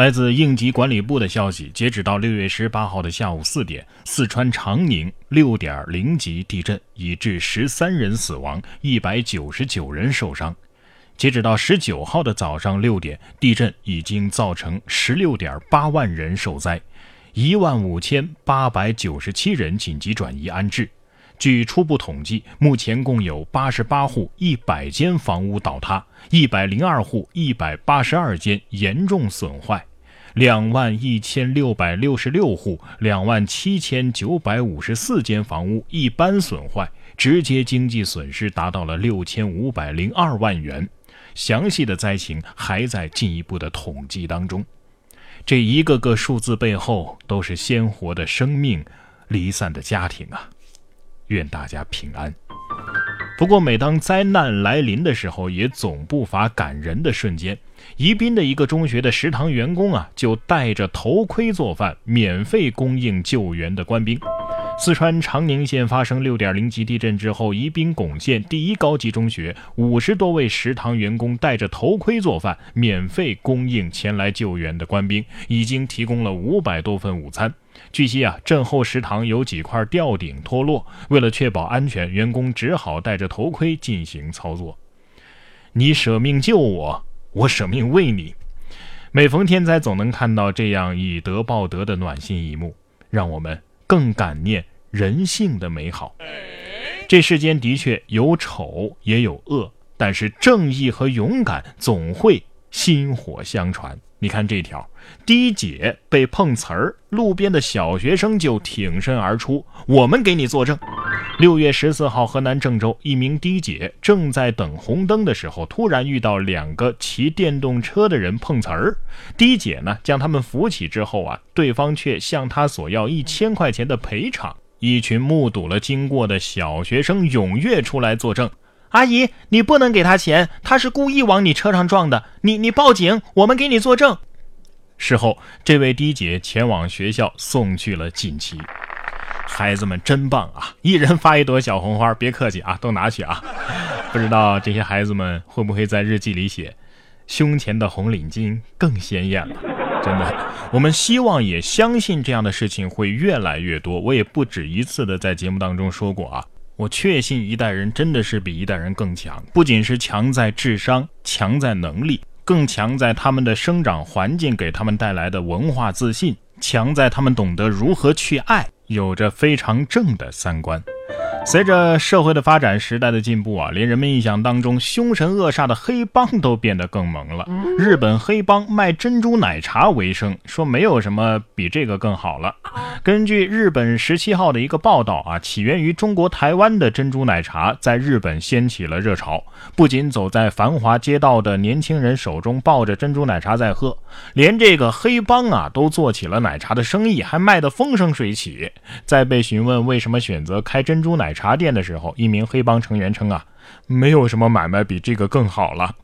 来自应急管理部的消息，截止到六月十八号的下午四点，四川长宁六点零级地震已致十三人死亡，一百九十九人受伤。截止到十九号的早上六点，地震已经造成十六点八万人受灾，一万五千八百九十七人紧急转移安置。据初步统计，目前共有八十八户一百间房屋倒塌，一百零二户一百八十二间严重损坏。两万一千六百六十六户、两万七千九百五十四间房屋一般损坏，直接经济损失达到了六千五百零二万元。详细的灾情还在进一步的统计当中。这一个个数字背后都是鲜活的生命，离散的家庭啊！愿大家平安。不过，每当灾难来临的时候，也总不乏感人的瞬间。宜宾的一个中学的食堂员工啊，就戴着头盔做饭，免费供应救援的官兵。四川长宁县发生六点零级地震之后，宜宾珙县第一高级中学五十多位食堂员工戴着头盔做饭，免费供应前来救援的官兵，已经提供了五百多份午餐。据悉啊，震后食堂有几块吊顶脱落，为了确保安全，员工只好戴着头盔进行操作。你舍命救我。我舍命为你。每逢天灾，总能看到这样以德报德的暖心一幕，让我们更感念人性的美好。这世间的确有丑也有恶，但是正义和勇敢总会薪火相传。你看这条，滴姐被碰瓷儿，路边的小学生就挺身而出，我们给你作证。六月十四号，河南郑州一名滴姐正在等红灯的时候，突然遇到两个骑电动车的人碰瓷儿。滴姐呢，将他们扶起之后啊，对方却向她索要一千块钱的赔偿。一群目睹了经过的小学生踊跃出来作证。阿姨，你不能给他钱，他是故意往你车上撞的。你你报警，我们给你作证。事后，这位的姐前往学校送去了锦旗。孩子们真棒啊！一人发一朵小红花，别客气啊，都拿去啊。不知道这些孩子们会不会在日记里写，胸前的红领巾更鲜艳了。真的，我们希望也相信这样的事情会越来越多。我也不止一次的在节目当中说过啊。我确信一代人真的是比一代人更强，不仅是强在智商，强在能力，更强在他们的生长环境给他们带来的文化自信，强在他们懂得如何去爱，有着非常正的三观。随着社会的发展，时代的进步啊，连人们印象当中凶神恶煞的黑帮都变得更萌了。日本黑帮卖珍珠奶茶为生，说没有什么比这个更好了。根据日本十七号的一个报道啊，起源于中国台湾的珍珠奶茶在日本掀起了热潮，不仅走在繁华街道的年轻人手中抱着珍珠奶茶在喝，连这个黑帮啊都做起了奶茶的生意，还卖得风生水起。在被询问为什么选择开珍珠奶，奶茶店的时候，一名黑帮成员称啊，没有什么买卖比这个更好了。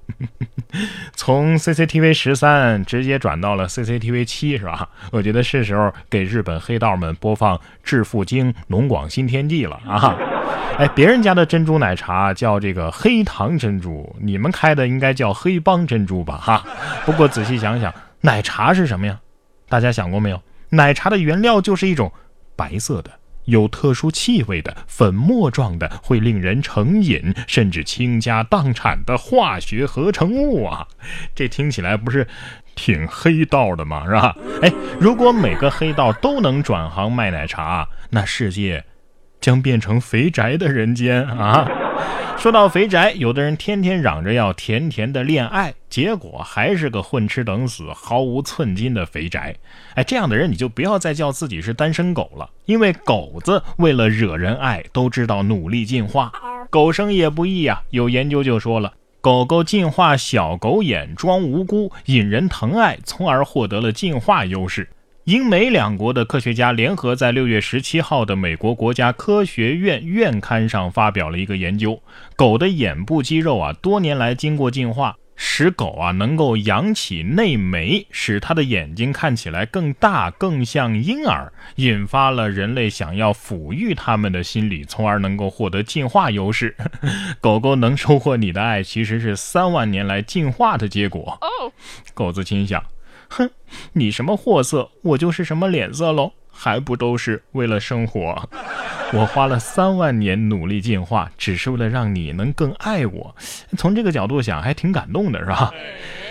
从 CCTV 十三直接转到了 CCTV 七，是吧？我觉得是时候给日本黑道们播放《致富经》《龙广新天地》了啊！哎，别人家的珍珠奶茶叫这个黑糖珍珠，你们开的应该叫黑帮珍珠吧？哈。不过仔细想想，奶茶是什么呀？大家想过没有？奶茶的原料就是一种白色的。有特殊气味的粉末状的，会令人成瘾甚至倾家荡产的化学合成物啊！这听起来不是挺黑道的吗？是吧？哎，如果每个黑道都能转行卖奶茶，那世界将变成肥宅的人间啊！说到肥宅，有的人天天嚷着要甜甜的恋爱，结果还是个混吃等死、毫无寸金的肥宅。哎，这样的人你就不要再叫自己是单身狗了，因为狗子为了惹人爱，都知道努力进化。狗生也不易啊，有研究就说了，狗狗进化小狗眼，装无辜，引人疼爱，从而获得了进化优势。英美两国的科学家联合在六月十七号的美国国家科学院院刊上发表了一个研究，狗的眼部肌肉啊，多年来经过进化，使狗啊能够扬起内眉，使它的眼睛看起来更大，更像婴儿，引发了人类想要抚育它们的心理，从而能够获得进化优势。狗狗能收获你的爱，其实是三万年来进化的结果。哦狗子心想。哼，你什么货色，我就是什么脸色喽，还不都是为了生活？我花了三万年努力进化，只是为了让你能更爱我。从这个角度想，还挺感动的，是吧？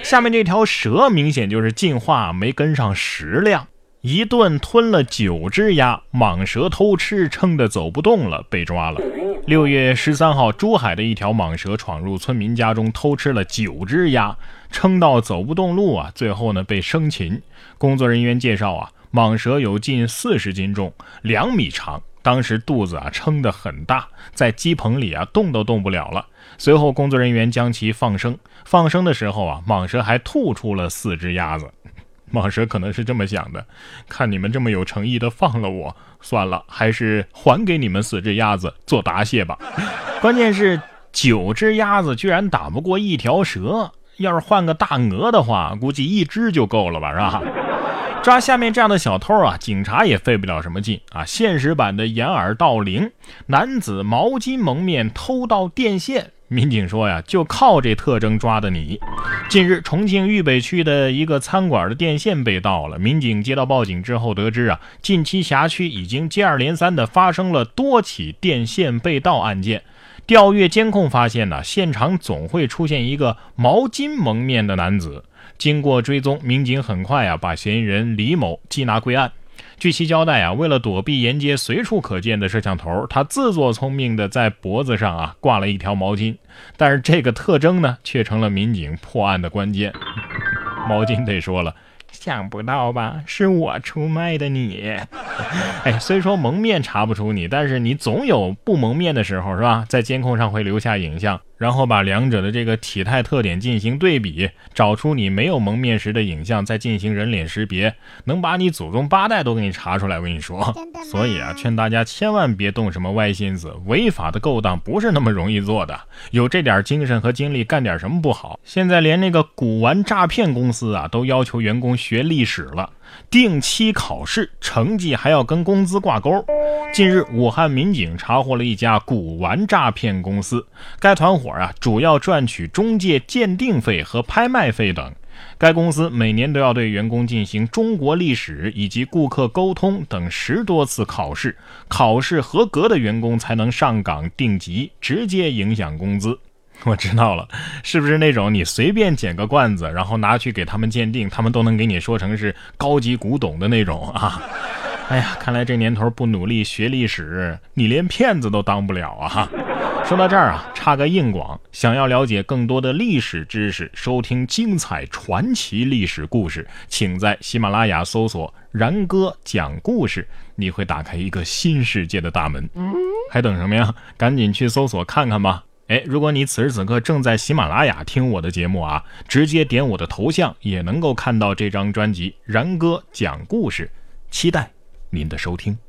下面这条蛇明显就是进化没跟上食量，一顿吞了九只鸭，蟒蛇偷吃，撑得走不动了，被抓了。六月十三号，珠海的一条蟒蛇闯入村民家中，偷吃了九只鸭，撑到走不动路啊，最后呢被生擒。工作人员介绍啊，蟒蛇有近四十斤重，两米长。当时肚子啊撑得很大，在鸡棚里啊动都动不了了。随后工作人员将其放生，放生的时候啊，蟒蛇还吐出了四只鸭子。蟒蛇可能是这么想的：看你们这么有诚意的放了我，算了，还是还给你们四只鸭子做答谢吧。关键是九只鸭子居然打不过一条蛇，要是换个大鹅的话，估计一只就够了吧，是吧？抓下面这样的小偷啊，警察也费不了什么劲啊！现实版的掩耳盗铃，男子毛巾蒙面偷盗电线，民警说呀，就靠这特征抓的你。近日，重庆渝北区的一个餐馆的电线被盗了，民警接到报警之后得知啊，近期辖区已经接二连三的发生了多起电线被盗案件。调阅监控发现呢，现场总会出现一个毛巾蒙面的男子。经过追踪，民警很快啊把嫌疑人李某缉拿归案。据其交代啊，为了躲避沿街随处可见的摄像头，他自作聪明的在脖子上啊挂了一条毛巾。但是这个特征呢，却成了民警破案的关键。毛巾得说了。想不到吧？是我出卖的你。哎，虽说蒙面查不出你，但是你总有不蒙面的时候，是吧？在监控上会留下影像。然后把两者的这个体态特点进行对比，找出你没有蒙面时的影像，再进行人脸识别，能把你祖宗八代都给你查出来。我跟你说，所以啊，劝大家千万别动什么歪心思，违法的勾当不是那么容易做的。有这点精神和精力，干点什么不好？现在连那个古玩诈骗公司啊，都要求员工学历史了。定期考试成绩还要跟工资挂钩。近日，武汉民警查获了一家古玩诈骗公司，该团伙啊主要赚取中介鉴定费和拍卖费等。该公司每年都要对员工进行中国历史以及顾客沟通等十多次考试，考试合格的员工才能上岗定级，直接影响工资。我知道了，是不是那种你随便捡个罐子，然后拿去给他们鉴定，他们都能给你说成是高级古董的那种啊？哎呀，看来这年头不努力学历史，你连骗子都当不了啊！说到这儿啊，插个硬广，想要了解更多的历史知识，收听精彩传奇历史故事，请在喜马拉雅搜索“然哥讲故事”，你会打开一个新世界的大门。还等什么呀？赶紧去搜索看看吧！哎，如果你此时此刻正在喜马拉雅听我的节目啊，直接点我的头像也能够看到这张专辑《然哥讲故事》，期待您的收听。